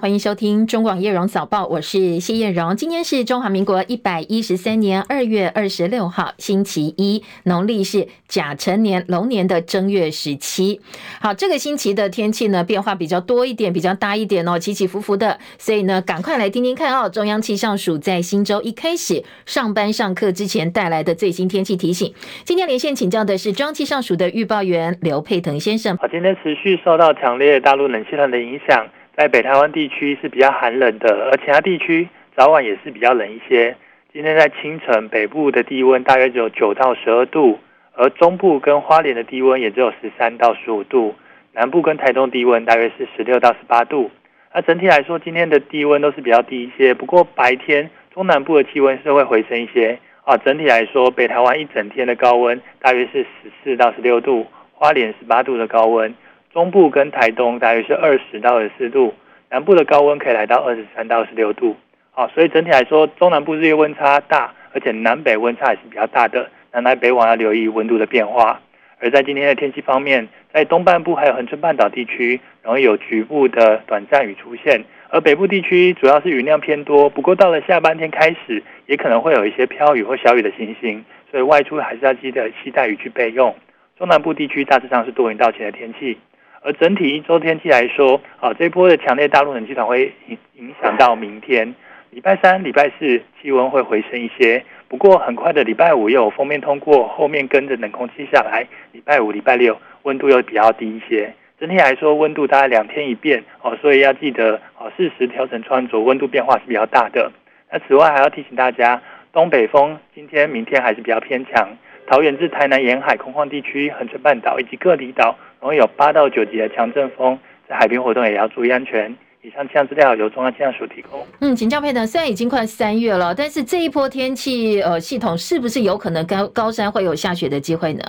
欢迎收听中广叶荣早报，我是谢叶荣。今天是中华民国一百一十三年二月二十六号，星期一，农历是甲辰年龙年的正月十七。好，这个星期的天气呢，变化比较多一点，比较大一点哦，起起伏伏的。所以呢，赶快来听听看哦，中央气象署在新周一开始上班上课之前带来的最新天气提醒。今天连线请教的是中央气象署的预报员刘佩腾先生。好，今天持续受到强烈大陆冷气团的影响。在北台湾地区是比较寒冷的，而其他地区早晚也是比较冷一些。今天在清晨，北部的低温大约只有九到十二度，而中部跟花莲的低温也只有十三到十五度，南部跟台东低温大约是十六到十八度。那整体来说，今天的低温都是比较低一些。不过白天中南部的气温是会回升一些啊。整体来说，北台湾一整天的高温大约是十四到十六度，花莲十八度的高温。中部跟台东大约是二十到二十四度，南部的高温可以来到二十三到二十六度。好，所以整体来说，中南部日夜温差大，而且南北温差也是比较大的。南来北往要留意温度的变化。而在今天的天气方面，在东半部还有恒春半岛地区容易有局部的短暂雨出现，而北部地区主要是雨量偏多。不过到了下半天开始，也可能会有一些飘雨或小雨的情形，所以外出还是要记得携带雨具备用。中南部地区大致上是多云到晴的天气。而整体一周天气来说，啊，这波的强烈大陆冷气团会影影响到明天，礼拜三、礼拜四气温会回升一些。不过很快的礼拜五又有锋面通过，后面跟着冷空气下来，礼拜五、礼拜六温度又比较低一些。整体来说，温度大概两天一变哦，所以要记得哦，适时调整穿着，温度变化是比较大的。那此外还要提醒大家，东北风今天、明天还是比较偏强。桃园至台南沿海空旷地区、恒春半岛以及各离岛，容易有八到九级的强阵风，在海边活动也要注意安全。以上气象资料由中央气象署提供。嗯，请教佩德，虽然已经快三月了，但是这一波天气呃系统是不是有可能高高山会有下雪的机会呢？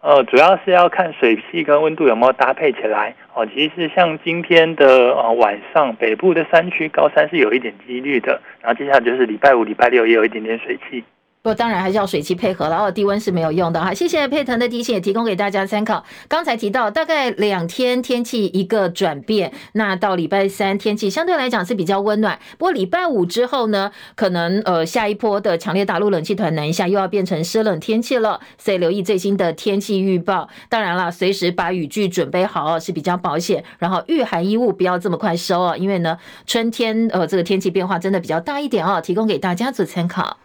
呃，主要是要看水汽跟温度有没有搭配起来哦。其实像今天的呃晚上，北部的山区高山是有一点几率的，然后接下来就是礼拜五、礼拜六也有一点点水汽。不过当然还是要水汽配合了哦，低温是没有用的哈。谢谢佩腾的提醒，也提供给大家参考。刚才提到大概两天天气一个转变，那到礼拜三天气相对来讲是比较温暖。不过礼拜五之后呢，可能呃下一波的强烈大陆冷气团南下，又要变成湿冷天气了。所以留意最新的天气预报。当然了，随时把雨具准备好哦是比较保险。然后御寒衣物不要这么快收哦，因为呢春天呃这个天气变化真的比较大一点哦，提供给大家做参考。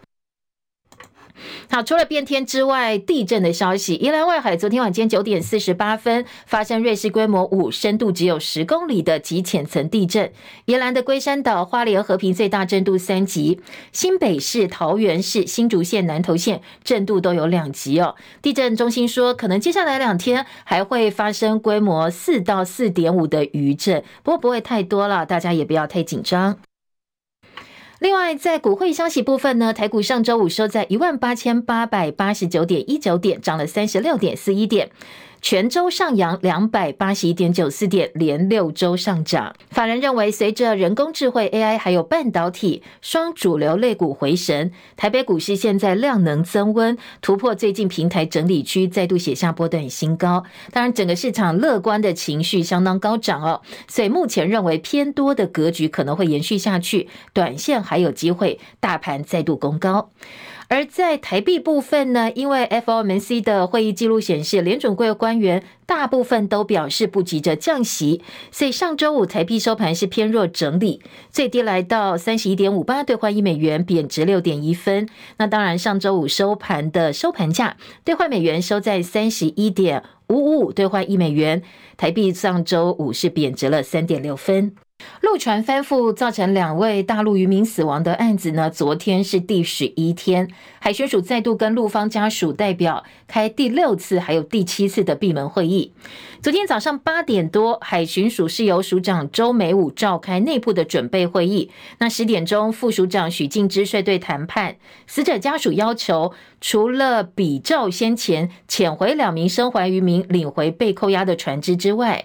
好，除了变天之外，地震的消息，宜兰外海昨天晚间九点四十八分发生瑞士规模五、深度只有十公里的极浅层地震。宜兰的龟山岛、花莲、和平最大震度三级，新北市、桃园市、新竹县、南投县震度都有两级哦。地震中心说，可能接下来两天还会发生规模四到四点五的余震，不过不会太多了，大家也不要太紧张。另外，在股汇消息部分呢，台股上周五收在一万八千八百八十九点一九点，涨了三十六点四一点。全周上扬两百八十一点九四点，连六周上涨。法人认为，随着人工智慧 AI 还有半导体双主流类股回神，台北股市现在量能增温，突破最近平台整理区，再度写下波段新高。当然，整个市场乐观的情绪相当高涨哦，所以目前认为偏多的格局可能会延续下去，短线还有机会，大盘再度攻高。而在台币部分呢，因为 FOMC 的会议记录显示，联准会官员大部分都表示不急着降息，所以上周五台币收盘是偏弱整理，最低来到三十一点五八兑换一美元，贬值六点一分。那当然，上周五收盘的收盘价兑换美元收在三十一点五五五兑换一美元，台币上周五是贬值了三点六分。陆船翻覆造成两位大陆渔民死亡的案子呢，昨天是第十一天，海巡署再度跟陆方家属代表开第六次还有第七次的闭门会议。昨天早上八点多，海巡署是由署长周美武召开内部的准备会议。那十点钟，副署长许敬之率队谈判，死者家属要求除了比照先前遣回两名生还渔民领回被扣押的船只之外。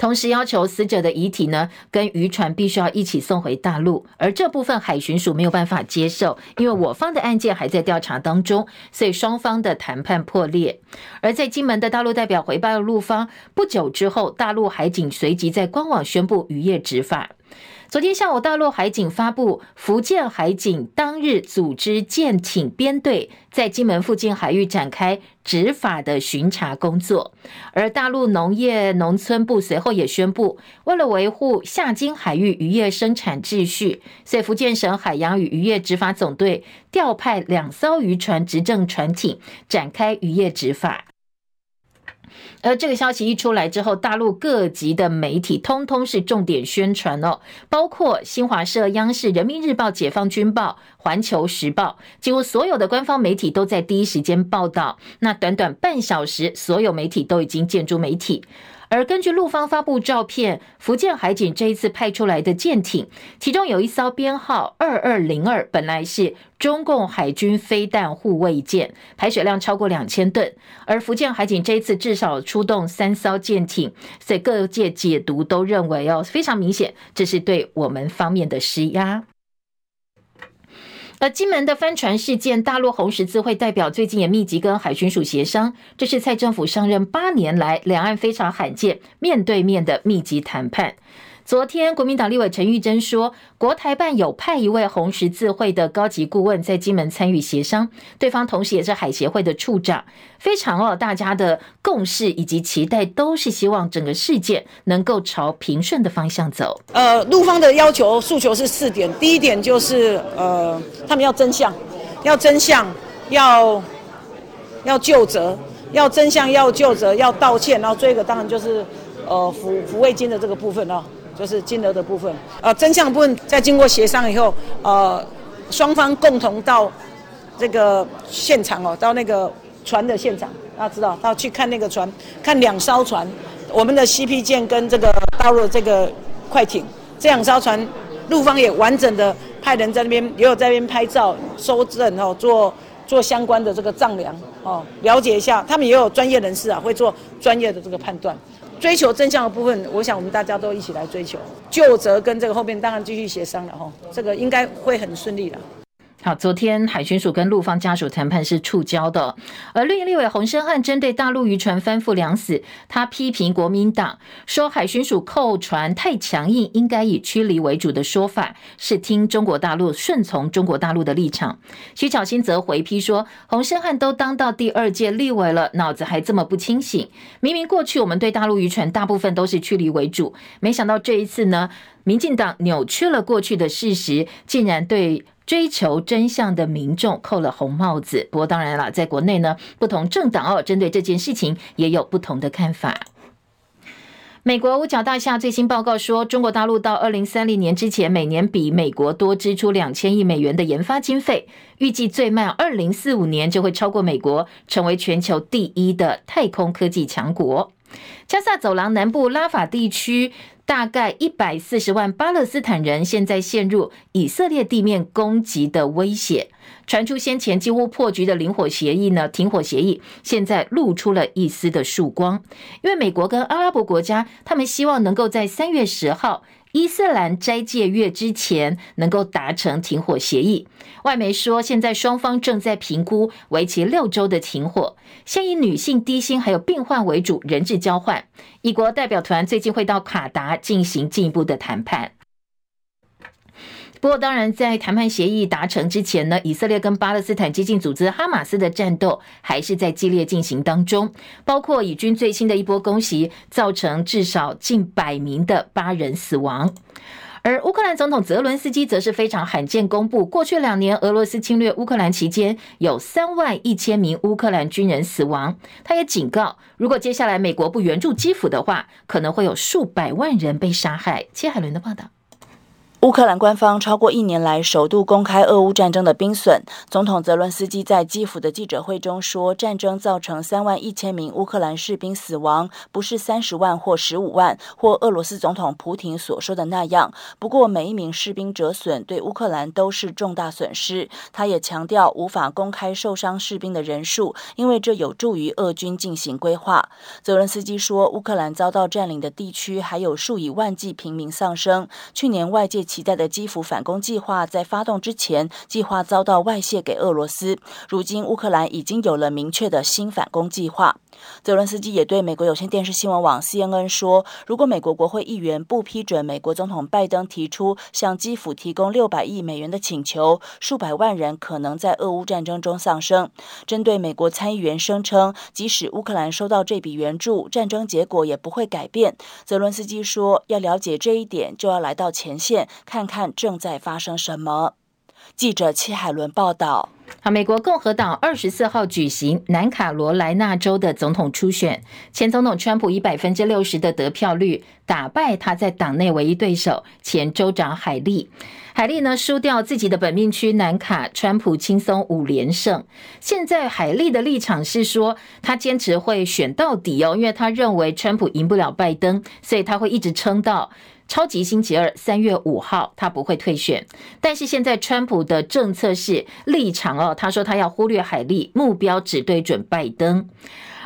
同时要求死者的遗体呢跟渔船必须要一起送回大陆，而这部分海巡署没有办法接受，因为我方的案件还在调查当中，所以双方的谈判破裂。而在金门的大陆代表回报陆方，不久之后，大陆海警随即在官网宣布渔业执法。昨天下午，大陆海警发布，福建海警当日组织舰艇编队在金门附近海域展开执法的巡查工作。而大陆农业农村部随后也宣布，为了维护下金海域渔业生产秩序，所以福建省海洋与渔业执法总队调派两艘渔船执政船艇展开渔业执法。而这个消息一出来之后，大陆各级的媒体通通是重点宣传哦，包括新华社、央视、人民日报、解放军报、环球时报，几乎所有的官方媒体都在第一时间报道。那短短半小时，所有媒体都已经建筑媒体。而根据陆方发布照片，福建海警这一次派出来的舰艇，其中有一艘编号二二零二，本来是中共海军飞弹护卫舰，排水量超过两千吨。而福建海警这一次至少出动三艘舰艇，所以各界解读都认为哦，非常明显，这是对我们方面的施压。而金门的帆船事件，大陆红十字会代表最近也密集跟海巡署协商，这是蔡政府上任八年来两岸非常罕见面对面的密集谈判。昨天，国民党立委陈玉珍说，国台办有派一位红十字会的高级顾问在金门参与协商，对方同时也是海协会的处长，非常哦，大家的共识以及期待都是希望整个事件能够朝平顺的方向走。呃，陆方的要求诉求是四点，第一点就是呃，他们要真相，要真相，要要究责，要真相，要究责，要道歉，然后这个当然就是呃抚抚慰金的这个部分哦。就是金额的部分，呃，真相部分在经过协商以后，呃，双方共同到这个现场哦，到那个船的现场，大家知道，到去看那个船，看两艘船，我们的 CP 舰跟这个大陆这个快艇，这两艘船，陆方也完整的派人在那边，也有在那边拍照、收证哦，做做相关的这个丈量哦，了解一下，他们也有专业人士啊，会做专业的这个判断。追求真相的部分，我想我们大家都一起来追求。旧责跟这个后面当然继续协商了哈，这个应该会很顺利的。好，昨天海巡署跟陆方家属谈判是触礁的，而绿营立委洪申翰针对大陆渔船翻覆两死，他批评国民党说海巡署扣船太强硬，应该以驱离为主的说法是听中国大陆顺从中国大陆的立场。徐巧芯则回批说，洪申翰都当到第二届立委了，脑子还这么不清醒，明明过去我们对大陆渔船大部分都是驱离为主，没想到这一次呢，民进党扭曲了过去的事实，竟然对。追求真相的民众扣了红帽子。不过当然了，在国内呢，不同政党哦，针对这件事情也有不同的看法。美国五角大厦最新报告说，中国大陆到二零三零年之前，每年比美国多支出两千亿美元的研发经费，预计最慢二零四五年就会超过美国，成为全球第一的太空科技强国。加萨走廊南部拉法地区。大概一百四十万巴勒斯坦人现在陷入以色列地面攻击的威胁，传出先前几乎破局的零火协议呢，停火协议现在露出了一丝的曙光，因为美国跟阿拉伯国家他们希望能够在三月十号。伊斯兰斋戒月之前能够达成停火协议。外媒说，现在双方正在评估为期六周的停火，先以女性、低薪还有病患为主，人质交换。以国代表团最近会到卡达进行进一步的谈判。不过，当然，在谈判协议达成之前呢，以色列跟巴勒斯坦激进组织哈马斯的战斗还是在激烈进行当中。包括以军最新的一波攻击，造成至少近百名的巴人死亡。而乌克兰总统泽伦斯基则是非常罕见公布，过去两年俄罗斯侵略乌克兰期间，有三万一千名乌克兰军人死亡。他也警告，如果接下来美国不援助基辅的话，可能会有数百万人被杀害。切海伦的报道。乌克兰官方超过一年来首度公开俄乌战争的兵损。总统泽伦斯基在基辅的记者会中说：“战争造成三万一千名乌克兰士兵死亡，不是三十万或十五万，或俄罗斯总统普廷所说的那样。不过，每一名士兵折损对乌克兰都是重大损失。”他也强调无法公开受伤士兵的人数，因为这有助于俄军进行规划。泽伦斯基说：“乌克兰遭到占领的地区还有数以万计平民丧生。去年外界。”期待的基辅反攻计划在发动之前，计划遭到外泄给俄罗斯。如今，乌克兰已经有了明确的新反攻计划。泽伦斯基也对美国有线电视新闻网 CNN 说：“如果美国国会议员不批准美国总统拜登提出向基辅提供六百亿美元的请求，数百万人可能在俄乌战争中丧生。”针对美国参议员声称，即使乌克兰收到这笔援助，战争结果也不会改变。泽伦斯基说：“要了解这一点，就要来到前线，看看正在发生什么。”记者戚海伦报道。好，美国共和党二十四号举行南卡罗来纳州的总统初选，前总统川普以百分之六十的得票率打败他在党内唯一对手前州长海利。海利呢输掉自己的本命区南卡，川普轻松五连胜。现在海利的立场是说，他坚持会选到底哦，因为他认为川普赢不了拜登，所以他会一直撑到。超级星期二，三月五号，他不会退选。但是现在，川普的政策是立场哦，他说他要忽略海利，目标只对准拜登。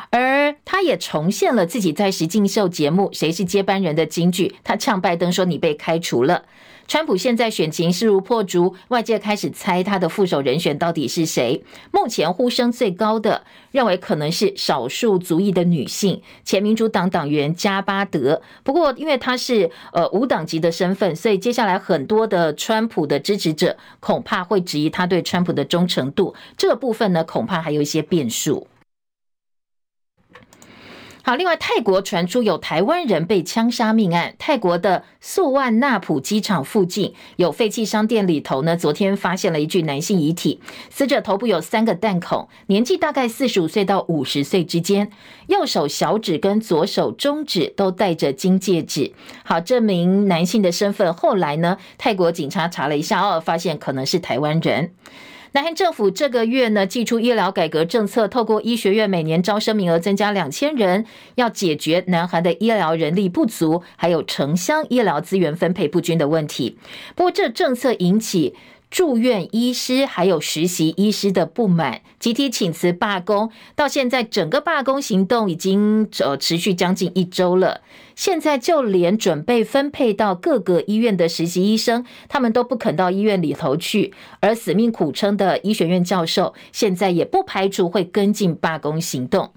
而他也重现了自己在实境秀节目《谁是接班人》的金句，他呛拜登说：“你被开除了。”川普现在选情势如破竹，外界开始猜他的副手人选到底是谁。目前呼声最高的，认为可能是少数族裔的女性前民主党党员加巴德。不过，因为他是呃无党籍的身份，所以接下来很多的川普的支持者恐怕会质疑他对川普的忠诚度。这个部分呢，恐怕还有一些变数。好，另外，泰国传出有台湾人被枪杀命案。泰国的素万纳普机场附近有废弃商店里头呢，昨天发现了一具男性遗体，死者头部有三个弹孔，年纪大概四十五岁到五十岁之间，右手小指跟左手中指都戴着金戒指。好，这名男性的身份后来呢，泰国警察查了一下，哦，发现可能是台湾人。南韩政府这个月呢，祭出医疗改革政策，透过医学院每年招生名额增加两千人，要解决南韩的医疗人力不足，还有城乡医疗资源分配不均的问题。不过，这政策引起住院医师还有实习医师的不满，集体请辞罢工，到现在整个罢工行动已经呃持续将近一周了。现在就连准备分配到各个医院的实习医生，他们都不肯到医院里头去，而死命苦撑的医学院教授，现在也不排除会跟进罢工行动。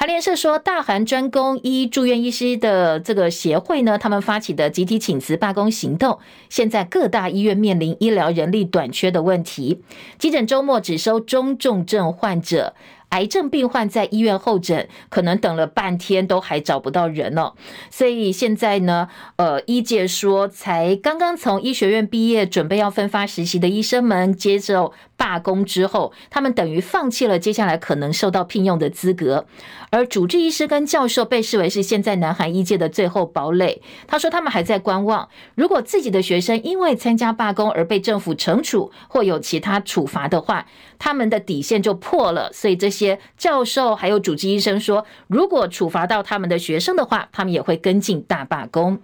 韩联社说，大韩专攻医住院医师的这个协会呢，他们发起的集体请辞罢工行动，现在各大医院面临医疗人力短缺的问题，急诊周末只收中重症患者。癌症病患在医院候诊，可能等了半天都还找不到人哦。所以现在呢，呃，医界说，才刚刚从医学院毕业，准备要分发实习的医生们接受罢工之后，他们等于放弃了接下来可能受到聘用的资格。而主治医师跟教授被视为是现在南韩医界的最后堡垒。他说，他们还在观望，如果自己的学生因为参加罢工而被政府惩处或有其他处罚的话，他们的底线就破了。所以这些些。教授还有主治医生说，如果处罚到他们的学生的话，他们也会跟进大罢工。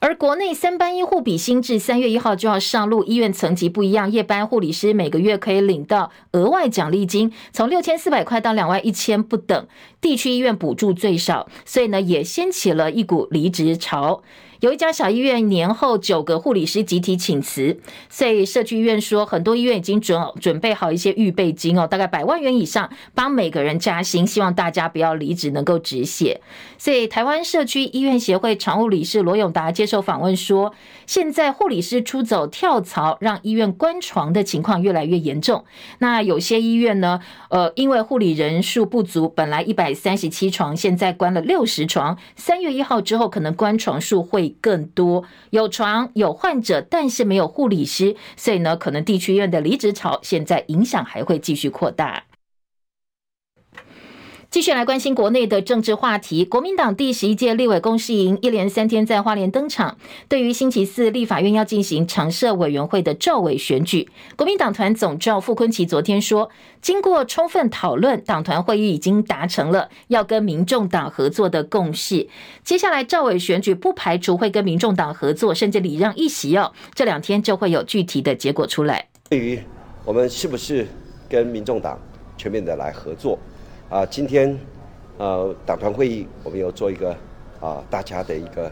而国内三班医护比新制三月一号就要上路，医院层级不一样，夜班护理师每个月可以领到额外奖励金，从六千四百块到两万一千不等，地区医院补助最少，所以呢也掀起了一股离职潮。有一家小医院年后九个护理师集体请辞，所以社区医院说，很多医院已经准准备好一些预备金哦，大概百万元以上，帮每个人加薪，希望大家不要离职，能够止血。所以台湾社区医院协会常务理事罗永达接受访问说，现在护理师出走跳槽，让医院关床的情况越来越严重。那有些医院呢，呃，因为护理人数不足，本来一百三十七床，现在关了六十床，三月一号之后可能关床数会。更多有床有患者，但是没有护理师，所以呢，可能地区医院的离职潮现在影响还会继续扩大。继续来关心国内的政治话题。国民党第十一届立委公示营一连三天在花莲登场。对于星期四立法院要进行常设委员会的召委选举，国民党团总召傅昆萁昨天说，经过充分讨论，党团会议已经达成了要跟民众党合作的共识。接下来召委选举不排除会跟民众党合作，甚至礼让一席哦。这两天就会有具体的结果出来。对于我们是不是跟民众党全面的来合作？啊，今天，呃，党团会议我们有做一个啊，大家的一个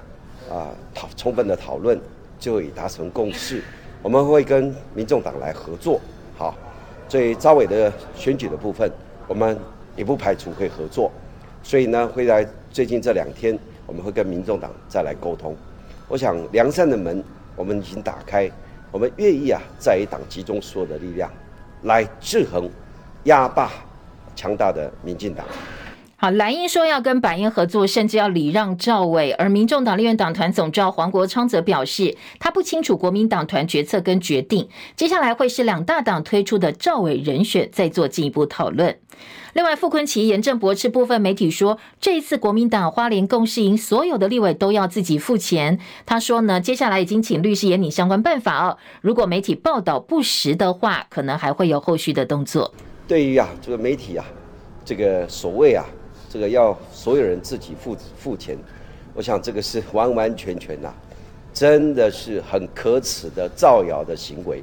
啊讨充分的讨论，最后已达成共识。我们会跟民众党来合作，好，所以招委的选举的部分，我们也不排除会合作。所以呢，会在最近这两天，我们会跟民众党再来沟通。我想良善的门我们已经打开，我们愿意啊，在一党集中所有的力量来制衡、压霸。强大的民进党，好，蓝英说要跟白英合作，甚至要礼让赵伟，而民众党立院党团总召黄国昌则表示，他不清楚国民党团决策跟决定，接下来会是两大党推出的赵伟人选，再做进一步讨论。另外，傅昆萁严正驳斥部分媒体说，这一次国民党花莲共事营所有的立委都要自己付钱。他说呢，接下来已经请律师研拟相关办法哦，如果媒体报道不实的话，可能还会有后续的动作。对于啊，这个媒体啊，这个所谓啊，这个要所有人自己付付钱，我想这个是完完全全呐、真的是很可耻的造谣的行为。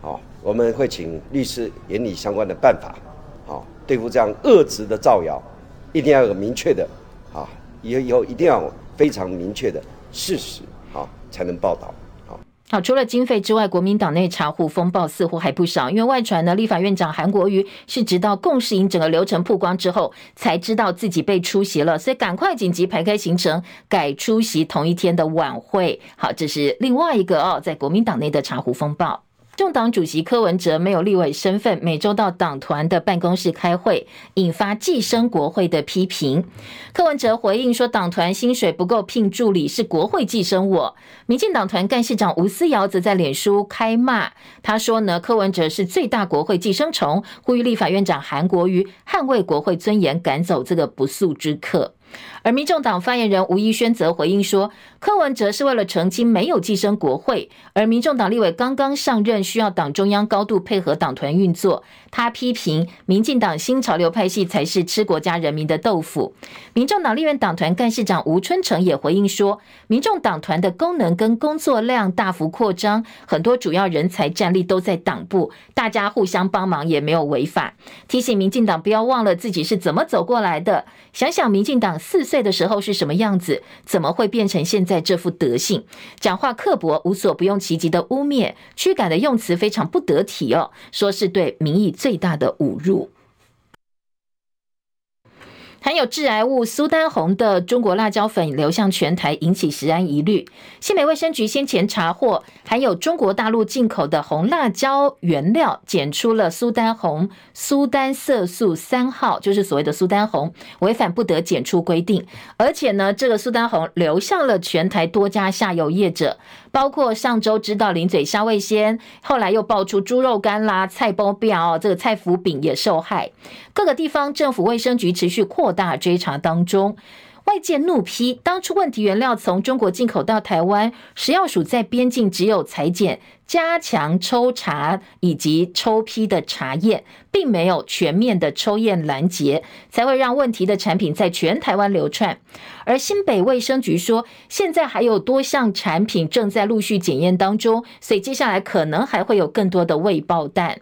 好，我们会请律师研拟相关的办法，好，对付这样恶质的造谣，一定要有明确的，啊，以后以后一定要非常明确的事实，好，才能报道。好，除了经费之外，国民党内查户风暴似乎还不少。因为外传呢，立法院长韩国瑜是直到共识营整个流程曝光之后，才知道自己被出席了，所以赶快紧急排开行程，改出席同一天的晚会。好，这是另外一个哦，在国民党内的查户风暴。众党主席柯文哲没有立委身份，每周到党团的办公室开会，引发寄生国会的批评。柯文哲回应说，党团薪水不够聘助理，是国会寄生我。民进党团干事长吴思瑶则在脸书开骂，他说呢，柯文哲是最大国会寄生虫，呼吁立法院长韩国瑜捍卫国会尊严，赶走这个不速之客。而民众党发言人吴怡轩则回应说，柯文哲是为了澄清没有寄生国会，而民众党立委刚刚上任，需要党中央高度配合党团运作。他批评民进党新潮流派系才是吃国家人民的豆腐。民众党立院党团干事长吴春成也回应说，民众党团的功能跟工作量大幅扩张，很多主要人才战力都在党部，大家互相帮忙也没有违法。提醒民进党不要忘了自己是怎么走过来的，想想民进党四岁的时候是什么样子，怎么会变成现在这副德性？讲话刻薄，无所不用其极的污蔑，驱赶的用词非常不得体哦，说是对民意最大的侮辱。含有致癌物苏丹红的中国辣椒粉流向全台，引起食安疑虑。新北卫生局先前查获含有中国大陆进口的红辣椒原料，检出了苏丹红苏丹色素三号，就是所谓的苏丹红，违反不得检出规定。而且呢，这个苏丹红流向了全台多家下游业者。包括上周知道零嘴虾味鲜，后来又爆出猪肉干啦、菜包表，这个菜脯饼也受害。各个地方政府卫生局持续扩大追查当中。外界怒批，当初问题原料从中国进口到台湾，食药署在边境只有裁剪、加强抽查以及抽批的查验，并没有全面的抽验拦截，才会让问题的产品在全台湾流窜。而新北卫生局说，现在还有多项产品正在陆续检验当中，所以接下来可能还会有更多的未爆弹。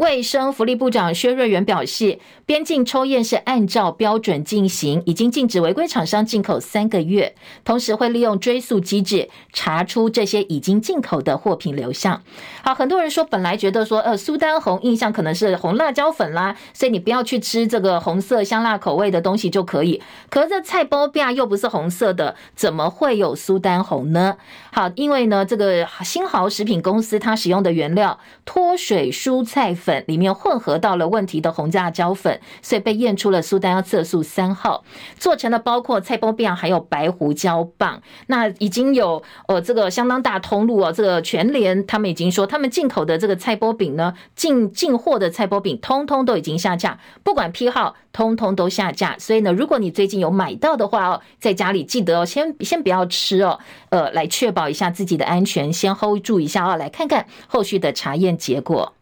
卫生福利部长薛瑞元表示，边境抽验是按照标准进行，已经禁止违规厂商进口三个月，同时会利用追溯机制查出这些已经进口的货品流向。好，很多人说本来觉得说，呃，苏丹红印象可能是红辣椒粉啦，所以你不要去吃这个红色香辣口味的东西就可以。可是这菜包饼又不是红色的，怎么会有苏丹红呢？好，因为呢，这个新豪食品公司它使用的原料脱水蔬菜粉。粉里面混合到了问题的红辣椒粉，所以被验出了苏丹要色素三号，做成了包括菜包饼还有白胡椒棒。那已经有呃这个相当大通路哦，这个全联他们已经说，他们进口的这个菜包饼呢，进进货的菜包饼通通都已经下架，不管批号，通通都下架。所以呢，如果你最近有买到的话哦，在家里记得哦，先先不要吃哦，呃，来确保一下自己的安全，先 hold 住一下哦，来看看后续的查验结果。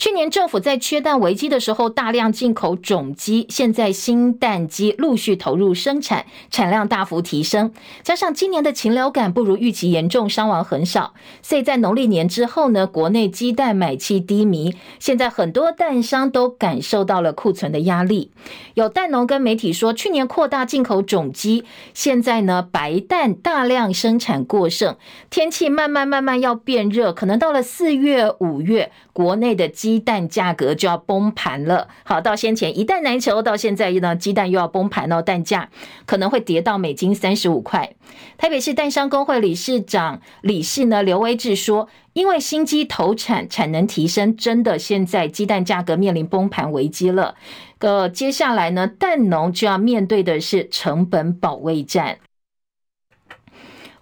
去年政府在缺蛋危机的时候，大量进口种鸡，现在新蛋鸡陆续投入生产，产量大幅提升。加上今年的禽流感不如预期严重，伤亡很少，所以在农历年之后呢，国内鸡蛋买气低迷。现在很多蛋商都感受到了库存的压力。有蛋农跟媒体说，去年扩大进口种鸡，现在呢白蛋大量生产过剩，天气慢慢慢慢要变热，可能到了四月五月，国内的鸡。蛋价格就要崩盘了。好，到先前一蛋难求，到现在呢，鸡蛋又要崩盘哦，蛋价可能会跌到每斤三十五块。台北市蛋商工会理事长理事呢刘威志说，因为新鸡投产产能提升，真的现在鸡蛋价格面临崩盘危机了。呃，接下来呢，蛋农就要面对的是成本保卫战。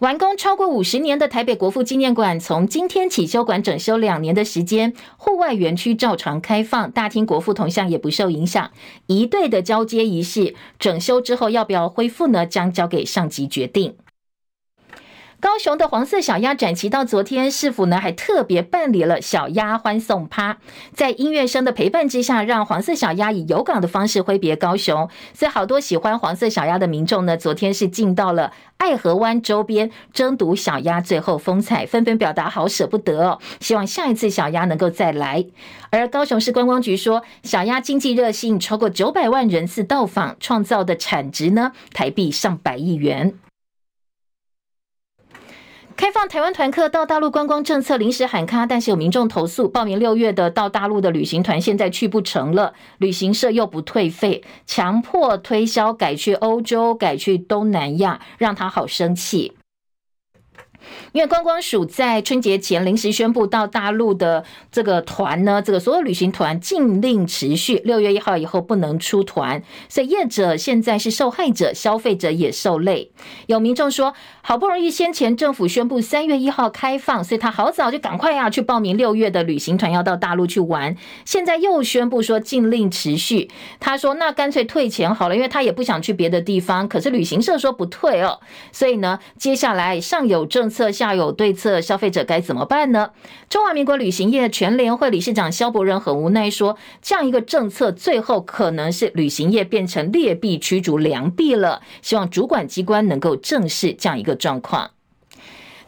完工超过五十年的台北国父纪念馆，从今天起休馆整修两年的时间，户外园区照常开放，大厅国父铜像也不受影响。一队的交接仪式，整修之后要不要恢复呢？将交给上级决定。高雄的黄色小鸭展期到昨天，市府呢还特别办理了小鸭欢送趴，在音乐声的陪伴之下，让黄色小鸭以游港的方式挥别高雄。所以好多喜欢黄色小鸭的民众呢，昨天是进到了爱河湾周边争夺小鸭最后风采，纷纷表达好舍不得哦，希望下一次小鸭能够再来。而高雄市观光局说，小鸭经济热吸引超过九百万人次到访，创造的产值呢，台币上百亿元。开放台湾团客到大陆观光政策临时喊卡，但是有民众投诉，报名六月的到大陆的旅行团现在去不成了，旅行社又不退费，强迫推销改去欧洲、改去东南亚，让他好生气。因为观光署在春节前临时宣布，到大陆的这个团呢，这个所有旅行团禁令持续，六月一号以后不能出团，所以业者现在是受害者，消费者也受累。有民众说，好不容易先前政府宣布三月一号开放，所以他好早就赶快啊去报名六月的旅行团要到大陆去玩，现在又宣布说禁令持续，他说那干脆退钱好了，因为他也不想去别的地方，可是旅行社说不退哦，所以呢，接下来上有政策。策下有对策，消费者该怎么办呢？中华民国旅行业全联会理事长萧伯仁很无奈说：“这样一个政策，最后可能是旅行业变成劣币驱逐良币了。希望主管机关能够正视这样一个状况。”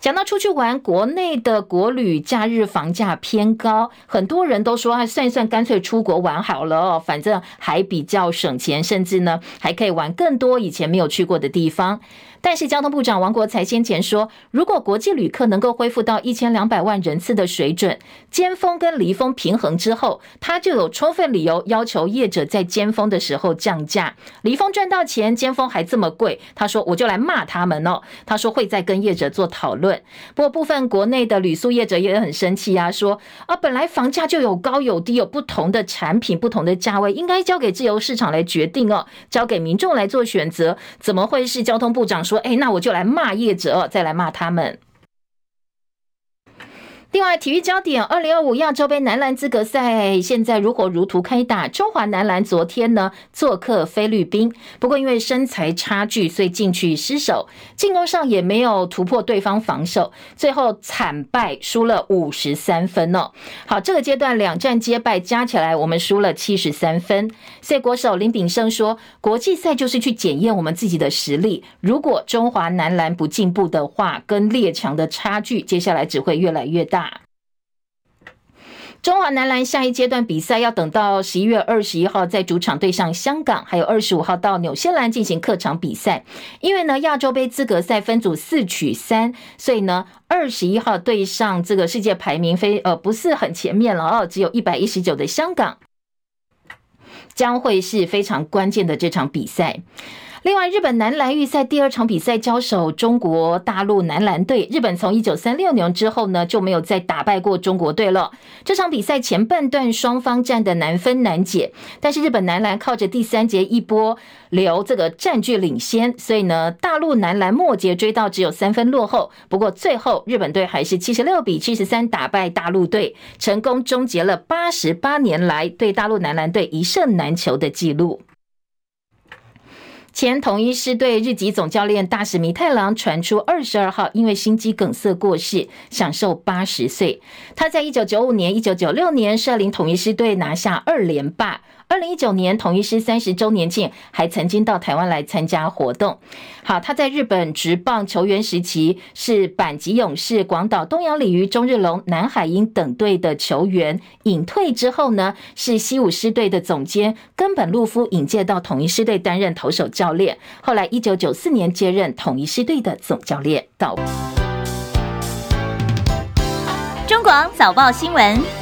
讲到出去玩，国内的国旅假日房价偏高，很多人都说啊，算一算，干脆出国玩好了，反正还比较省钱，甚至呢还可以玩更多以前没有去过的地方。但是交通部长王国材先前说，如果国际旅客能够恢复到一千两百万人次的水准，尖峰跟离峰平衡之后，他就有充分理由要求业者在尖峰的时候降价。离峰赚到钱，尖峰还这么贵，他说我就来骂他们哦。他说会再跟业者做讨论。不过部分国内的旅宿业者也很生气啊，说啊本来房价就有高有低，有不同的产品，不同的价位，应该交给自由市场来决定哦，交给民众来做选择，怎么会是交通部长说？哎，那我就来骂叶哲，再来骂他们。另外，体育焦点：二零二五亚洲杯男篮资格赛现在如火如荼开打。中华男篮昨天呢做客菲律宾，不过因为身材差距，所以进去失守，进攻上也没有突破对方防守，最后惨败，输了五十三分哦。好，这个阶段两战皆败，加起来我们输了七十三分。所以国手林炳胜说：“国际赛就是去检验我们自己的实力，如果中华男篮不进步的话，跟列强的差距，接下来只会越来越大。”中华男篮下一阶段比赛要等到十一月二十一号在主场对上香港，还有二十五号到纽西兰进行客场比赛。因为呢，亚洲杯资格赛分组四取三，所以呢，二十一号对上这个世界排名非呃不是很前面了哦，只有一百一十九的香港，将会是非常关键的这场比赛。另外，日本男篮预赛第二场比赛交手中国大陆男篮队，日本从一九三六年之后呢就没有再打败过中国队了。这场比赛前半段双方战得难分难解，但是日本男篮靠着第三节一波流这个占据领先，所以呢大陆男篮末节追到只有三分落后。不过最后日本队还是七十六比七十三打败大陆队，成功终结了八十八年来对大陆男篮队一胜难求的纪录。前统一狮队日籍总教练大使弥太郎传出二十二号因为心肌梗塞过世，享受八十岁。他在一九九五年、一九九六年率领统一狮队拿下二连霸。二零一九年统一师三十周年庆，还曾经到台湾来参加活动。好，他在日本职棒球员时期是阪急勇士、广岛东洋鲤鱼、中日龙、南海鹰等队的球员。隐退之后呢，是西武狮队的总监根本路夫引荐到统一狮队担任投手教练。后来一九九四年接任统一狮队的总教练。到中广早报新闻。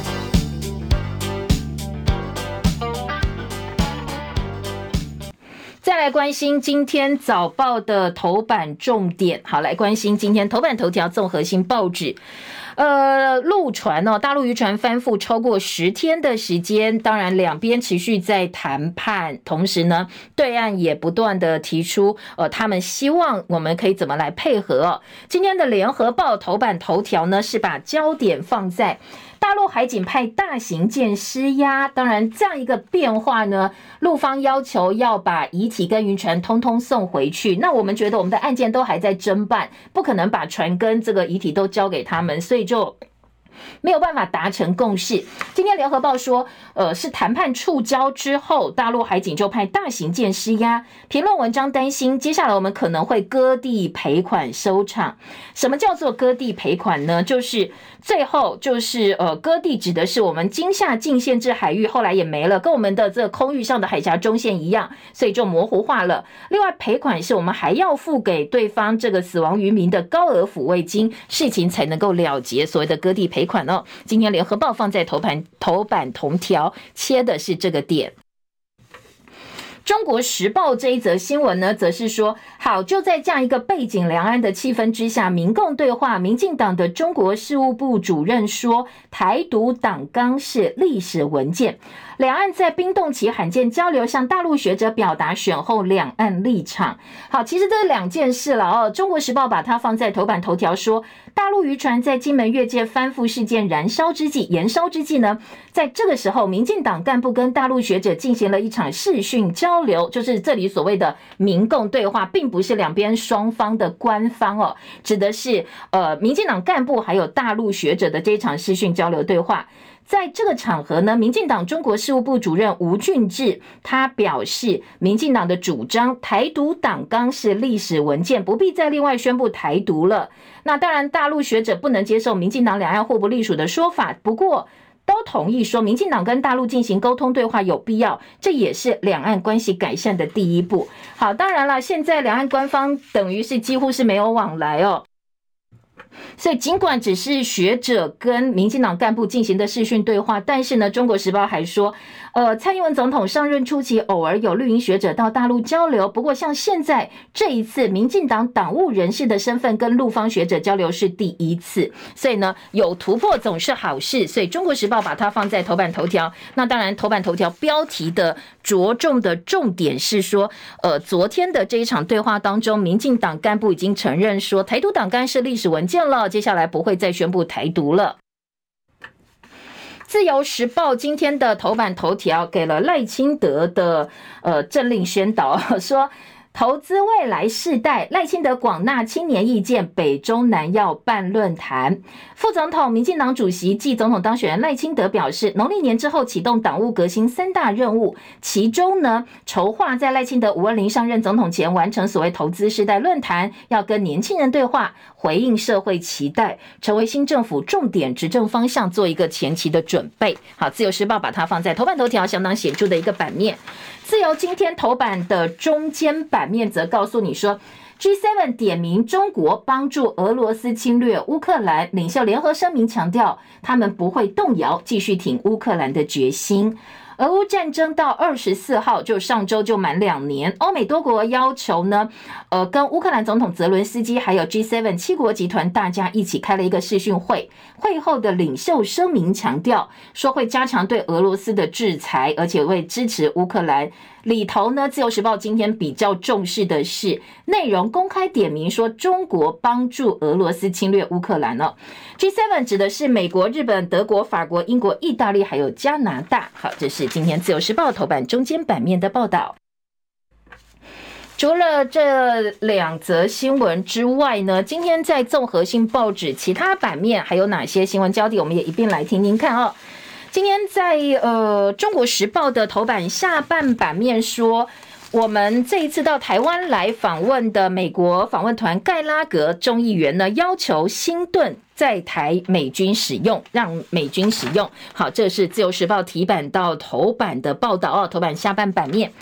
再来关心今天早报的头版重点，好，来关心今天头版头条综合性报纸。呃，陆船哦，大陆渔船翻覆超过十天的时间，当然两边持续在谈判，同时呢，对岸也不断的提出，呃，他们希望我们可以怎么来配合。今天的联合报头版头条呢，是把焦点放在。大陆海警派大型舰施压，当然这样一个变化呢，陆方要求要把遗体跟渔船通通送回去。那我们觉得我们的案件都还在侦办，不可能把船跟这个遗体都交给他们，所以就。没有办法达成共识。今天联合报说，呃，是谈判触礁之后，大陆海警就派大型舰施压。评论文章担心，接下来我们可能会割地赔款收场。什么叫做割地赔款呢？就是最后就是呃，割地指的是我们经厦禁限制海域，后来也没了，跟我们的这个空域上的海峡中线一样，所以就模糊化了。另外赔款是我们还要付给对方这个死亡渔民的高额抚慰金，事情才能够了结。所谓的割地赔款哦，今天联合报放在头版头版头条切的是这个点。中国时报这一则新闻呢，则是说，好，就在这样一个背景两岸的气氛之下，民共对话，民进党的中国事务部主任说，台独党纲是历史文件。两岸在冰冻期罕见交流，向大陆学者表达选后两岸立场。好，其实这是两件事了哦。中国时报把它放在头版头条，说大陆渔船在金门越界翻覆事件燃烧之际、燃烧之际呢，在这个时候，民进党干部跟大陆学者进行了一场视讯交交流，就是这里所谓的民共对话，并不是两边双方的官方哦，指的是呃，民进党干部还有大陆学者的这一场视讯交流对话。在这个场合呢，民进党中国事务部主任吴俊志他表示，民进党的主张台独党纲是历史文件，不必再另外宣布台独了。那当然，大陆学者不能接受民进党两岸互不隶属的说法，不过都同意说，民进党跟大陆进行沟通对话有必要，这也是两岸关系改善的第一步。好，当然了，现在两岸官方等于是几乎是没有往来哦。所以，尽管只是学者跟民进党干部进行的视讯对话，但是呢，《中国时报》还说，呃，蔡英文总统上任初期偶尔有绿营学者到大陆交流，不过像现在这一次，民进党党务人士的身份跟陆方学者交流是第一次，所以呢，有突破总是好事。所以，《中国时报》把它放在头版头条。那当然，头版头条标题的着重的重点是说，呃，昨天的这一场对话当中，民进党干部已经承认说，台独党纲是历史文件。接下来不会再宣布台独了。自由时报今天的头版头条给了赖清德的呃政令宣导，说。投资未来世代，赖清德广纳青年意见，北中南要办论坛。副总统、民进党主席暨总统当选人赖清德表示，农历年之后启动党务革新三大任务，其中呢，筹划在赖清德五二零上任总统前完成所谓投资世代论坛，要跟年轻人对话，回应社会期待，成为新政府重点执政方向，做一个前期的准备。好，自由时报把它放在头版头条，相当显著的一个版面。自由今天头版的中间版面则告诉你说，G7 点名中国帮助俄罗斯侵略乌克兰，领袖联合声明强调他们不会动摇，继续挺乌克兰的决心。俄乌战争到二十四号，就上周就满两年。欧美多国要求呢，呃，跟乌克兰总统泽伦斯基还有 G7 七国集团大家一起开了一个视讯会。会后的领袖声明强调，说会加强对俄罗斯的制裁，而且会支持乌克兰。里头呢，《自由时报》今天比较重视的是内容，公开点名说中国帮助俄罗斯侵略乌克兰了。G7 指的是美国、日本、德国、法国、英国、意大利还有加拿大。好，这是今天《自由时报》头版中间版面的报道。除了这两则新闻之外呢，今天在综合性报纸其他版面还有哪些新闻焦点？我们也一并来听听看哦。今天在呃《中国时报》的头版下半版面说，我们这一次到台湾来访问的美国访问团盖拉格众议员呢，要求新盾。在台美军使用，让美军使用。好，这是自由时报提版到头版的报道哦。头版下半版面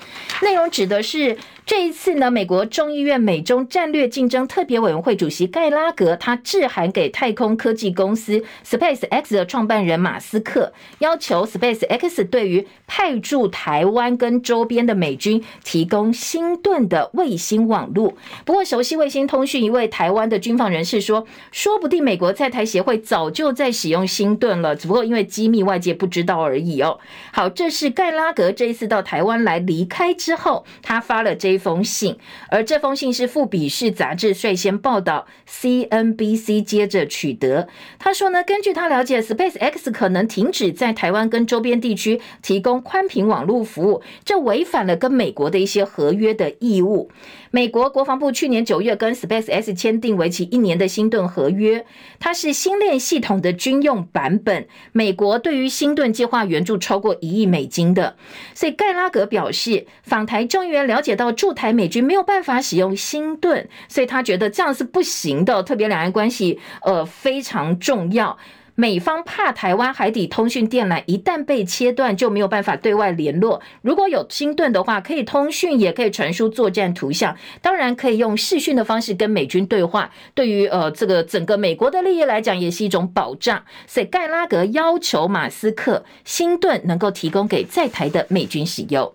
内容指的是这一次呢，美国众议院美中战略竞争特别委员会主席盖拉格，他致函给太空科技公司 Space X 的创办人马斯克，要求 Space X 对于派驻台湾跟周边的美军提供星盾的卫星网络。不过，熟悉卫星通讯一位台湾的军方人士说，说不定美国在台协会早就在使用星盾了，只不过因为机密，外界不知道而已哦。好，这是盖拉格这一次到台湾来离开之后，他发了这封信，而这封信是富比士杂志率先报道，CNBC 接着取得。他说呢，根据他了解，SpaceX 可能停止在台湾跟周边地区提供宽频网络服务，这违反了跟美国的一些合约的义务。美国国防部去年九月跟 SpaceX 签订为期一年的星盾合约，它是星链系统的军用版本。美国对于星盾计划援助超过一亿美金的，所以盖拉格表示，访台众议员了解到驻台美军没有办法使用星盾，所以他觉得这样是不行的，特别两岸关系呃非常重要。美方怕台湾海底通讯电缆一旦被切断，就没有办法对外联络。如果有星盾的话，可以通讯，也可以传输作战图像，当然可以用视讯的方式跟美军对话。对于呃这个整个美国的利益来讲，也是一种保障。所以盖拉格要求马斯克星盾能够提供给在台的美军使用。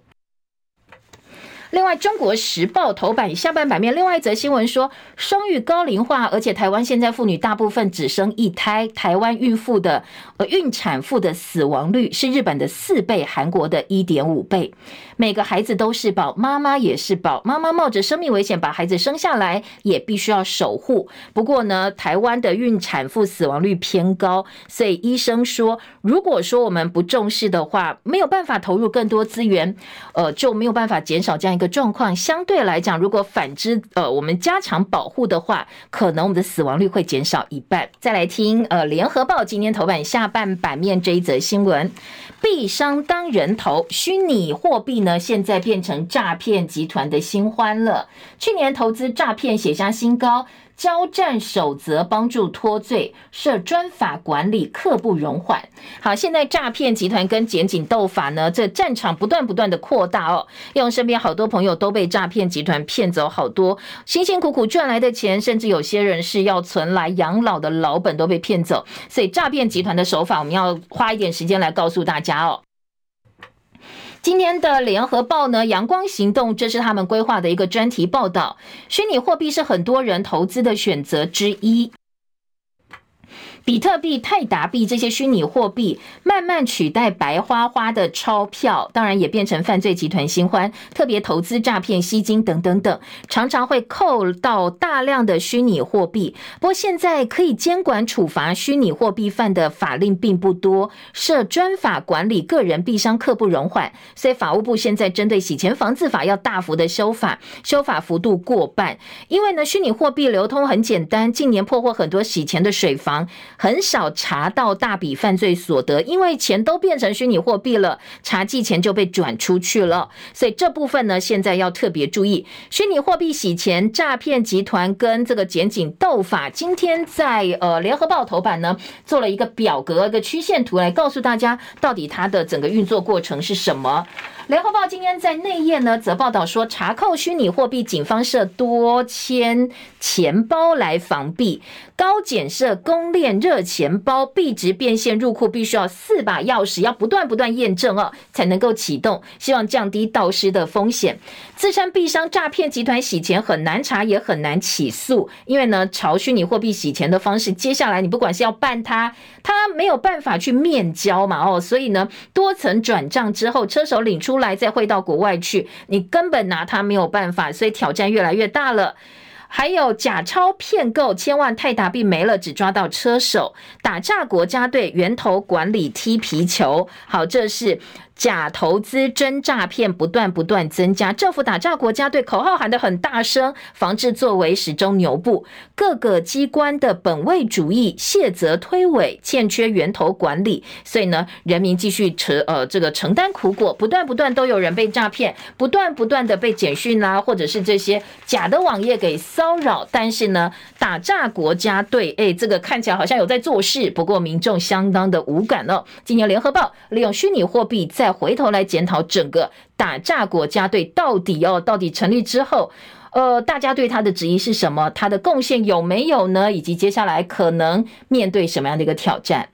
另外，《中国时报》头版下半版面，另外一则新闻说，生育高龄化，而且台湾现在妇女大部分只生一胎，台湾孕妇的呃孕产妇的死亡率是日本的四倍，韩国的一点五倍。每个孩子都是宝，妈妈也是宝，妈妈冒着生命危险把孩子生下来，也必须要守护。不过呢，台湾的孕产妇死亡率偏高，所以医生说，如果说我们不重视的话，没有办法投入更多资源，呃，就没有办法减少这样一个。状况相对来讲，如果反之，呃，我们加强保护的话，可能我们的死亡率会减少一半。再来听，呃，联合报今天头版下半版面这一则新闻：币商当人头，虚拟货币呢，现在变成诈骗集团的新欢了。去年投资诈骗写下新高。交战守则帮助脱罪，设专法管理，刻不容缓。好，现在诈骗集团跟检警斗法呢，这战场不断不断的扩大哦。用身边好多朋友都被诈骗集团骗走好多辛辛苦苦赚来的钱，甚至有些人是要存来养老的老本都被骗走。所以诈骗集团的手法，我们要花一点时间来告诉大家哦。今天的联合报呢，阳光行动，这是他们规划的一个专题报道。虚拟货币是很多人投资的选择之一。比特币、泰达币这些虚拟货币慢慢取代白花花的钞票，当然也变成犯罪集团新欢，特别投资诈骗、吸金等等等，常常会扣到大量的虚拟货币。不过现在可以监管处罚虚拟货币犯的法令并不多，设专法管理个人币商刻不容缓，所以法务部现在针对洗钱防治法要大幅的修法，修法幅度过半。因为呢，虚拟货币流通很简单，近年破获很多洗钱的水房。很少查到大笔犯罪所得，因为钱都变成虚拟货币了，查缉钱就被转出去了。所以这部分呢，现在要特别注意虚拟货币洗钱诈骗集团跟这个检警斗法。今天在呃联合报头版呢，做了一个表格、一个曲线图来告诉大家，到底它的整个运作过程是什么。联合报今天在内页呢，则报道说，查扣虚拟货币，警方设多签钱包来防弊，高检设公链热钱包，币值变现入库必须要四把钥匙，要不断不断验证哦，才能够启动，希望降低盗失的风险。自称币商诈骗集团洗钱很难查，也很难起诉，因为呢，朝虚拟货币洗钱的方式，接下来你不管是要办他，他没有办法去面交嘛，哦，所以呢，多层转账之后，车手领出来再汇到国外去，你根本拿他没有办法，所以挑战越来越大了。还有假钞骗购千万泰达币没了，只抓到车手，打炸国家队源头管理踢皮球。好，这是。假投资真诈骗不断不断增加，政府打诈国家队口号喊得很大声，防治作为始终牛步，各个机关的本位主义卸责推诿，欠缺源头管理，所以呢，人民继续承呃这个承担苦果，不断不断都有人被诈骗，不断不断的被简讯啦，或者是这些假的网页给骚扰，但是呢，打诈国家队，哎，这个看起来好像有在做事，不过民众相当的无感哦。今年联合报利用虚拟货币在回头来检讨整个打炸国家队到底哦，到底成立之后，呃，大家对他的质疑是什么？他的贡献有没有呢？以及接下来可能面对什么样的一个挑战？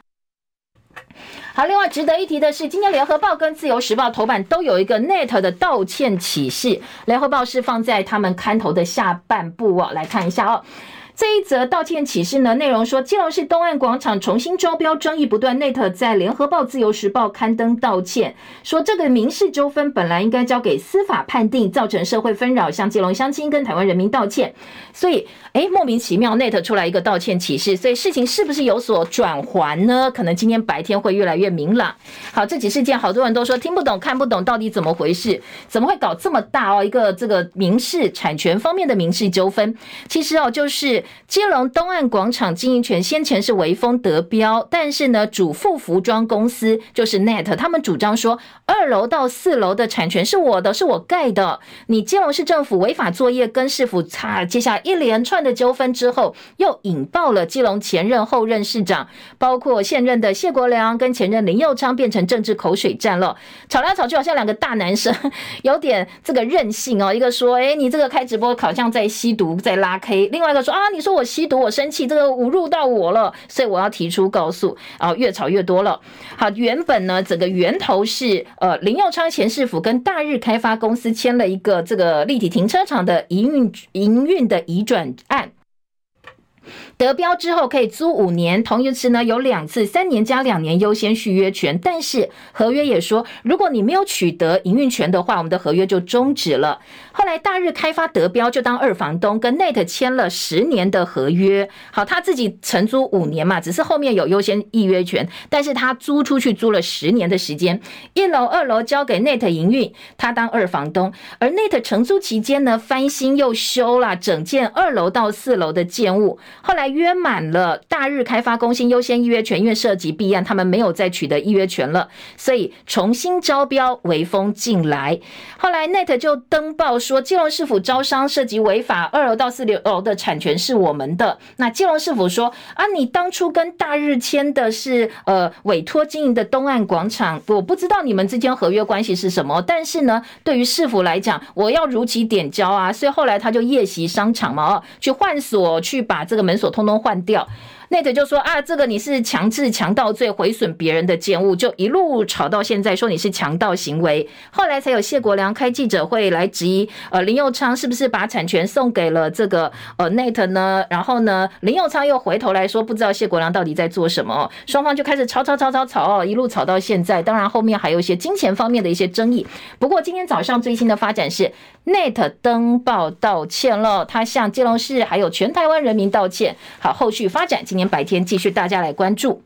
好，另外值得一提的是，今天联合报跟自由时报头版都有一个 NET 的道歉启事，联合报是放在他们刊头的下半部哦，来看一下哦。这一则道歉启事呢，内容说，基隆市东岸广场重新招标争议不断，NET 在联合报、自由时报刊登道歉，说这个民事纠纷本来应该交给司法判定，造成社会纷扰，向基隆乡亲跟台湾人民道歉。所以，哎，莫名其妙，NET 出来一个道歉启事，所以事情是不是有所转圜呢？可能今天白天会越来越明朗。好，这起事件好多人都说听不懂、看不懂，到底怎么回事？怎么会搞这么大哦？一个这个民事产权方面的民事纠纷，其实哦，就是。基隆东岸广场经营权先前是微风得标，但是呢，主妇服装公司就是 NET，他们主张说二楼到四楼的产权是我的，是我盖的。你基隆市政府违法作业跟市府差，接下来一连串的纠纷之后，又引爆了基隆前任、后任市长，包括现任的谢国梁跟前任林佑昌，变成政治口水战了。吵来吵去，好像两个大男生 有点这个任性哦。一个说：“哎，你这个开直播好像在吸毒，在拉 K。”另外一个说：“啊，你。”你说我吸毒，我生气，这个侮辱到我了，所以我要提出告诉。啊，越吵越多了。好，原本呢，整个源头是呃林耀昌前市府跟大日开发公司签了一个这个立体停车场的营运营运的移转案。得标之后可以租五年，同一次呢有两次，三年加两年优先续约权。但是合约也说，如果你没有取得营运权的话，我们的合约就终止了。后来大日开发得标，就当二房东，跟 NET 签了十年的合约。好，他自己承租五年嘛，只是后面有优先预约权，但是他租出去租了十年的时间，一楼、二楼交给 NET 营运，他当二房东。而 NET 承租期间呢，翻新又修了整件二楼到四楼的建物。后来约满了，大日开发公司优先预约权，因为涉及弊案，他们没有再取得预约权了，所以重新招标，微风进来。后来 NET 就登报说，基隆市府招商涉及违法，二楼到四楼的产权是我们的。那基隆市府说啊，你当初跟大日签的是呃委托经营的东岸广场，我不知道你们之间合约关系是什么，但是呢，对于市府来讲，我要如期点交啊，所以后来他就夜袭商场嘛，哦，去换锁，去把这个门锁通通换掉。NET 就说啊，这个你是强制强盗罪，毁损别人的建物，就一路吵到现在，说你是强盗行为。后来才有谢国良开记者会来质疑，呃，林佑昌是不是把产权送给了这个呃 NET 呢？然后呢，林佑昌又回头来说，不知道谢国良到底在做什么。双方就开始吵吵吵吵吵，一路吵到现在。当然后面还有一些金钱方面的一些争议。不过今天早上最新的发展是，NET 登报道歉了，他向基隆市还有全台湾人民道歉。好，后续发展今年白天继续，大家来关注。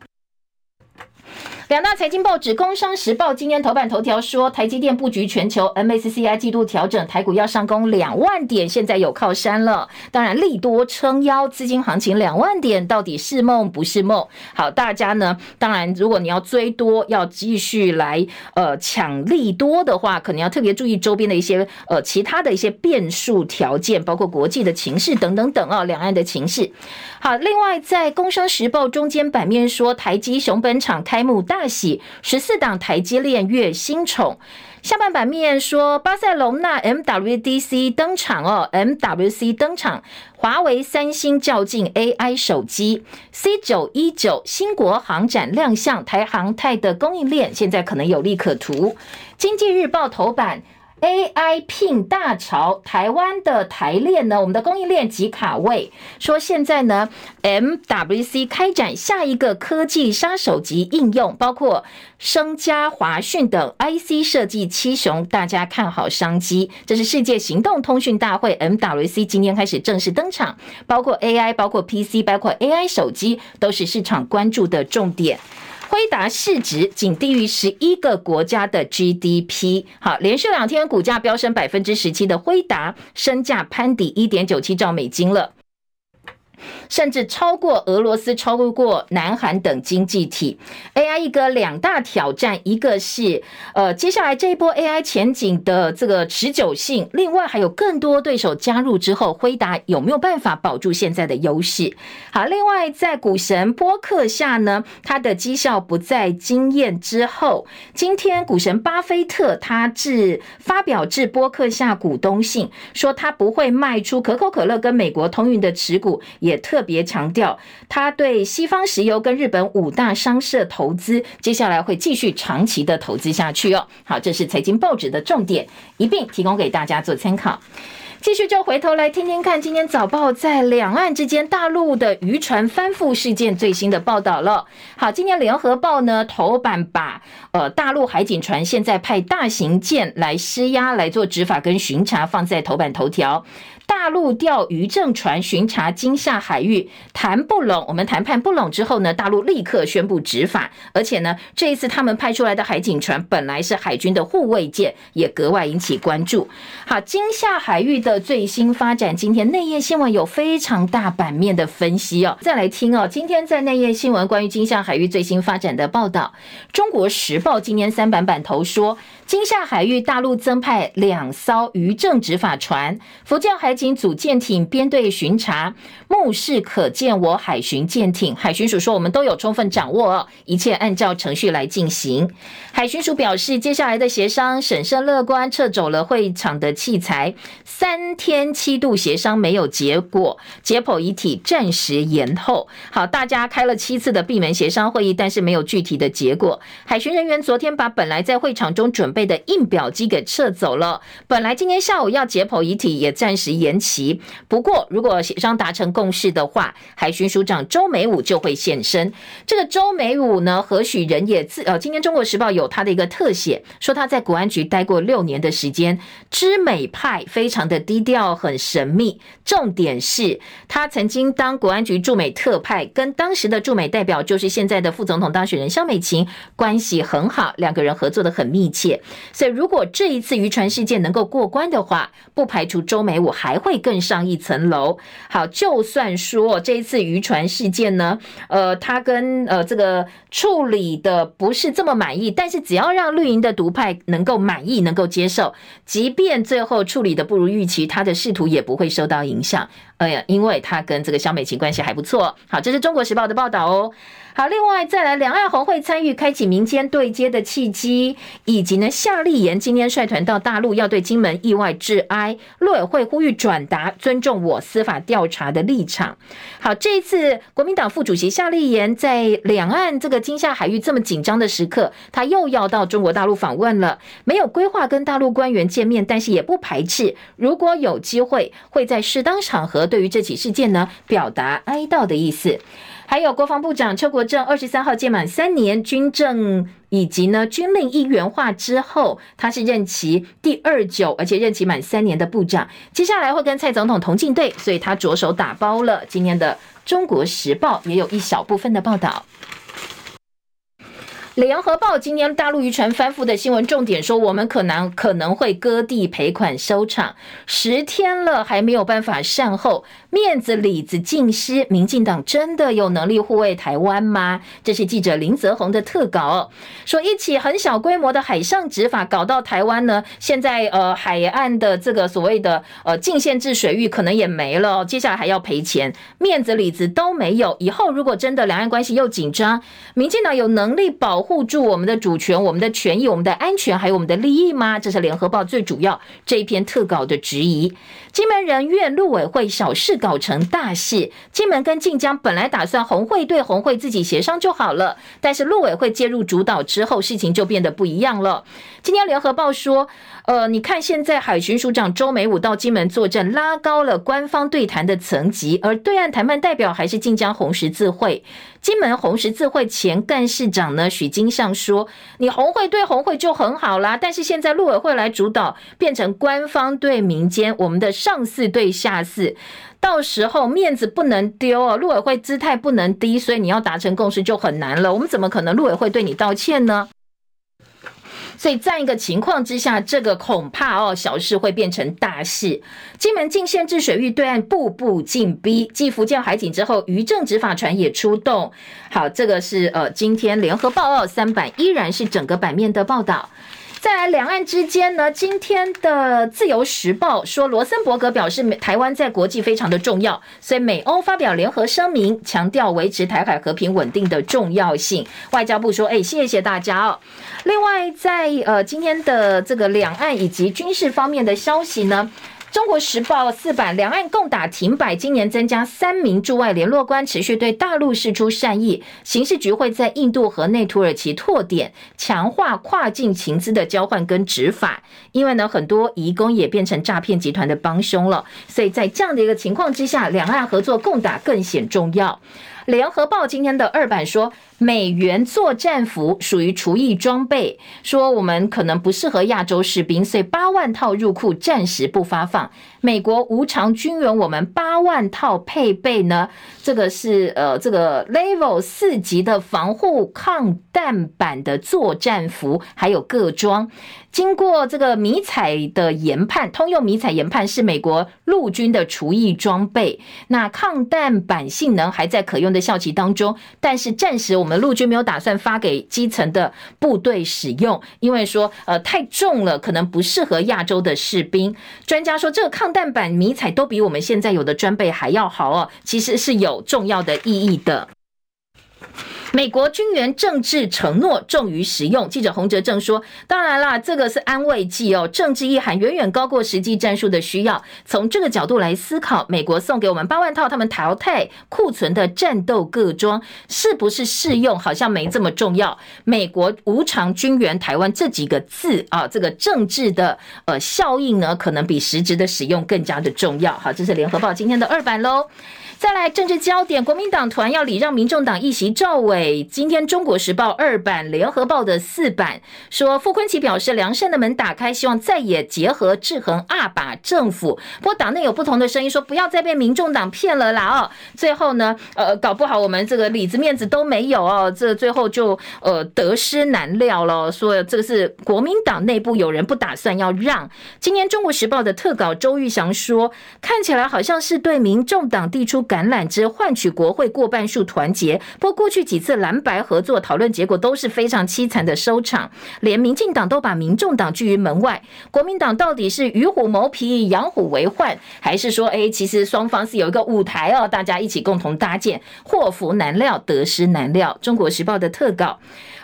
两大财经报纸《工商时报》今天头版头条说，台积电布局全球，MSCI 季度调整，台股要上攻两万点，现在有靠山了。当然，利多撑腰，资金行情两万点到底是梦不是梦？好，大家呢，当然，如果你要追多，要继续来呃抢利多的话，可能要特别注意周边的一些呃其他的一些变数条件，包括国际的情势等等等啊，两岸的情势。好，另外在《工商时报》中间版面说，台积熊本厂开幕大喜，十四档台积链月新宠。下半版面说，巴塞隆纳 MWDC 登场哦，MWC 登场，华为、三星较劲 AI 手机，C 九一九新国航展亮相，台航泰的供应链现在可能有利可图。经济日报头版。AI 聘大潮，台湾的台链呢？我们的供应链及卡位，说现在呢，MWC 开展下一个科技杀手级应用，包括升家、华讯等 IC 设计七雄，大家看好商机。这是世界行动通讯大会 MWC 今天开始正式登场，包括 AI，包括 PC，包括 AI 手机，都是市场关注的重点。辉达市值仅低于十一个国家的 GDP。好，连续两天股价飙升百分之十七的辉达，身价攀抵一点九七兆美金了。甚至超过俄罗斯，超过南韩等经济体。AI 一个两大挑战，一个是呃，接下来这一波 AI 前景的这个持久性，另外还有更多对手加入之后，辉达有没有办法保住现在的优势？好，另外在股神波克下呢，他的绩效不再惊艳之后，今天股神巴菲特他致发表致波克下股东信，说他不会卖出可口可乐跟美国通运的持股，也也特别强调，他对西方石油跟日本五大商社投资，接下来会继续长期的投资下去哦。好，这是财经报纸的重点，一并提供给大家做参考。继续就回头来听听看，今天早报在两岸之间大陆的渔船翻覆事件最新的报道了。好，今天联合报呢头版把呃大陆海警船现在派大型舰来施压来做执法跟巡查放在头版头条。大陆钓渔政船巡查金厦海域，谈不拢，我们谈判不拢之后呢，大陆立刻宣布执法，而且呢，这一次他们派出来的海警船本来是海军的护卫舰，也格外引起关注。好，金厦海域的最新发展，今天内页新闻有非常大版面的分析哦。再来听哦，今天在内页新闻关于金厦海域最新发展的报道，《中国时报》今天三版版头说。金厦海域，大陆增派两艘渔政执法船，福建海警组舰艇编队巡查，目视可见我海巡舰艇。海巡署说，我们都有充分掌握，一切按照程序来进行。海巡署表示，接下来的协商审慎乐观，撤走了会场的器材，三天七度协商没有结果，解剖遗体暂时延后。好，大家开了七次的闭门协商会议，但是没有具体的结果。海巡人员昨天把本来在会场中准备的印表机给撤走了。本来今天下午要解剖遗体，也暂时延期。不过，如果协商达成共识的话，海巡署长周美武就会现身。这个周美武呢，何许人也？自呃，今天《中国时报》有他的一个特写，说他在国安局待过六年的时间，知美派非常的低调，很神秘。重点是他曾经当国安局驻美特派，跟当时的驻美代表就是现在的副总统当选人萧美琴关系很好，两个人合作得很密切。所以，如果这一次渔船事件能够过关的话，不排除周美武还还会更上一层楼。好，就算说这一次渔船事件呢，呃，他跟呃这个处理的不是这么满意，但是只要让绿营的独派能够满意、能够接受，即便最后处理的不如预期，他的仕途也不会受到影响。哎呀，因为他跟这个萧美琴关系还不错。好，这是中国时报的报道哦。好，另外再来，两岸红会参与开启民间对接的契机，以及呢，夏立言今天率团到大陆，要对金门意外致哀。陆委会呼吁转达尊重我司法调查的立场。好，这一次国民党副主席夏立言在两岸这个金厦海域这么紧张的时刻，他又要到中国大陆访问了。没有规划跟大陆官员见面，但是也不排斥，如果有机会，会在适当场合对于这起事件呢，表达哀悼的意思。还有国防部长邱国正二十三号届满三年，军政以及呢军令一元化之后，他是任期第二久，而且任期满三年的部长，接下来会跟蔡总统同进队，所以他着手打包了。今天的《中国时报》也有一小部分的报道。联合报今天大陆渔船翻覆的新闻重点说，我们可能可能会割地赔款收场，十天了还没有办法善后，面子里子尽失。民进党真的有能力护卫台湾吗？这是记者林泽宏的特稿，说一起很小规模的海上执法搞到台湾呢，现在呃海岸的这个所谓的呃禁限制水域可能也没了，接下来还要赔钱，面子里子都没有。以后如果真的两岸关系又紧张，民进党有能力保护住我们的主权、我们的权益、我们的安全，还有我们的利益吗？这是联合报最主要这一篇特稿的质疑。金门人怨陆委会小事搞成大事，金门跟晋江本来打算红会对红会自己协商就好了，但是陆委会介入主导之后，事情就变得不一样了。今天联合报说，呃，你看现在海巡署长周美武到金门作证，拉高了官方对谈的层级，而对岸谈判代表还是晋江红十字会。金门红十字会前干事长呢许金相说：“你红会对红会就很好啦，但是现在陆委会来主导，变成官方对民间，我们的上司对下司，到时候面子不能丢哦，陆委会姿态不能低，所以你要达成共识就很难了。我们怎么可能陆委会对你道歉呢？”所以在一个情况之下，这个恐怕哦，小事会变成大事。金门禁限制水域对岸步步进逼，继福建海警之后，渔政执法船也出动。好，这个是呃，今天联合报二三版依然是整个版面的报道。在，两岸之间呢，今天的自由时报说，罗森伯格表示，台湾在国际非常的重要，所以美欧发表联合声明，强调维持台海和平稳定的重要性。外交部说，哎，谢谢大家哦。另外，在呃今天的这个两岸以及军事方面的消息呢。中国时报四版，两岸共打停摆，今年增加三名驻外联络官，持续对大陆释出善意。刑事局会在印度和内土耳其拓点，强化跨境情资的交换跟执法。因为呢，很多移工也变成诈骗集团的帮凶了，所以在这样的一个情况之下，两岸合作共打更显重要。联合报今天的二版说，美元作战服属于厨艺装备，说我们可能不适合亚洲士兵，所以八万套入库暂时不发放。美国无偿军援我们八万套配备呢，这个是呃这个 Level 四级的防护抗弹板的作战服，还有各装。经过这个迷彩的研判，通用迷彩研判是美国陆军的厨艺装备。那抗弹板性能还在可用的效期当中，但是暂时我们陆军没有打算发给基层的部队使用，因为说呃太重了，可能不适合亚洲的士兵。专家说，这个抗弹板迷彩都比我们现在有的装备还要好哦，其实是有重要的意义的。美国军援政治承诺重于实用，记者洪哲正说：“当然啦，这个是安慰剂哦，政治意涵远远高过实际战术的需要。从这个角度来思考，美国送给我们八万套他们淘汰库存的战斗各装，是不是适用？好像没这么重要。美国无偿军援台湾这几个字啊，这个政治的呃效应呢，可能比实质的使用更加的重要。好，这是联合报今天的二版喽。”再来政治焦点，国民党团要礼让民众党一席赵伟。今天《中国时报》二版、《联合报》的四版说，傅昆萁表示良善的门打开，希望再也结合制衡二把政府。不过党内有不同的声音，说不要再被民众党骗了啦！哦，最后呢，呃，搞不好我们这个里子面子都没有哦，这最后就呃得失难料了。说这个是国民党内部有人不打算要让。今天《中国时报》的特稿周玉祥说，看起来好像是对民众党递出。橄榄枝换取国会过半数团结，不过过去几次蓝白合作讨论结果都是非常凄惨的收场，连民进党都把民众党拒于门外。国民党到底是与虎谋皮、养虎为患，还是说，哎，其实双方是有一个舞台哦，大家一起共同搭建？祸福难料，得失难料。中国时报的特稿。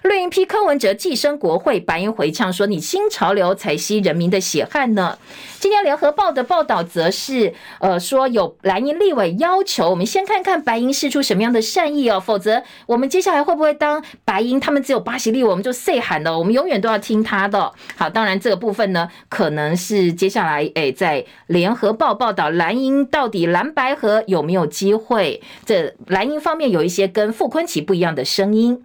绿营批柯文哲寄生国会，白营回呛说：“你新潮流才吸人民的血汗呢。”今天联合报的报道则是，呃，说有蓝营立委要求，我们先看看白银释出什么样的善意哦，否则我们接下来会不会当白银他们只有八席立委，我们就谁喊了，我们永远都要听他的。好，当然这个部分呢，可能是接下来诶，在联合报报道蓝鹰到底蓝白河有没有机会？这蓝鹰方面有一些跟傅昆奇不一样的声音。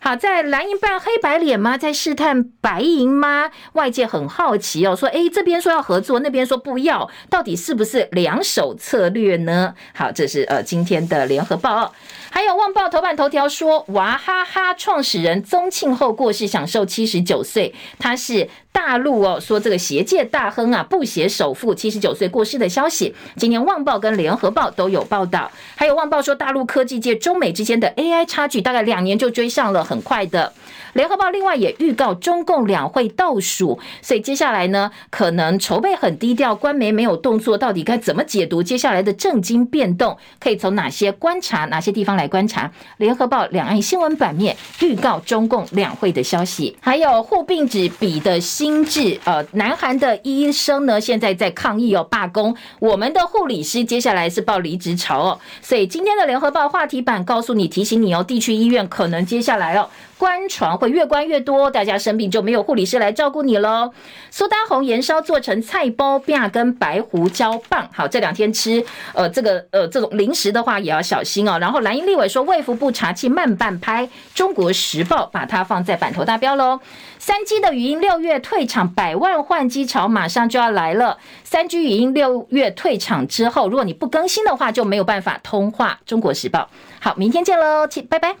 好，在蓝银扮黑白脸吗？在试探白银吗？外界很好奇哦，说，诶，这边说要合作，那边说不要，到底是不是两手策略呢？好，这是呃今天的联合报，还有旺报头版头条说，娃哈哈创始人宗庆后过世，享受七十九岁，他是。大陆哦说这个鞋界大亨啊布鞋首富七十九岁过世的消息，今年《旺报》跟《联合报》都有报道。还有《旺报》说，大陆科技界中美之间的 AI 差距大概两年就追上了，很快的。联合报另外也预告中共两会倒数，所以接下来呢，可能筹备很低调，官媒没有动作，到底该怎么解读接下来的政经变动？可以从哪些观察，哪些地方来观察？联合报两岸新闻版面预告中共两会的消息，还有护并纸比的新精致，呃，南韩的医生呢现在在抗议哦，罢工，我们的护理师接下来是报离职潮哦，所以今天的联合报话题版告诉你，提醒你哦，地区医院可能接下来哦。关床会越关越多，大家生病就没有护理师来照顾你喽。苏丹红盐烧做成菜包饼跟白胡椒棒，好，这两天吃，呃，这个呃这种零食的话也要小心哦。然后蓝英立委说卫福部查缉慢半拍，中国时报把它放在版头大标喽。三 G 的语音六月退场，百万换机潮马上就要来了。三 G 语音六月退场之后，如果你不更新的话，就没有办法通话。中国时报，好，明天见喽，拜拜。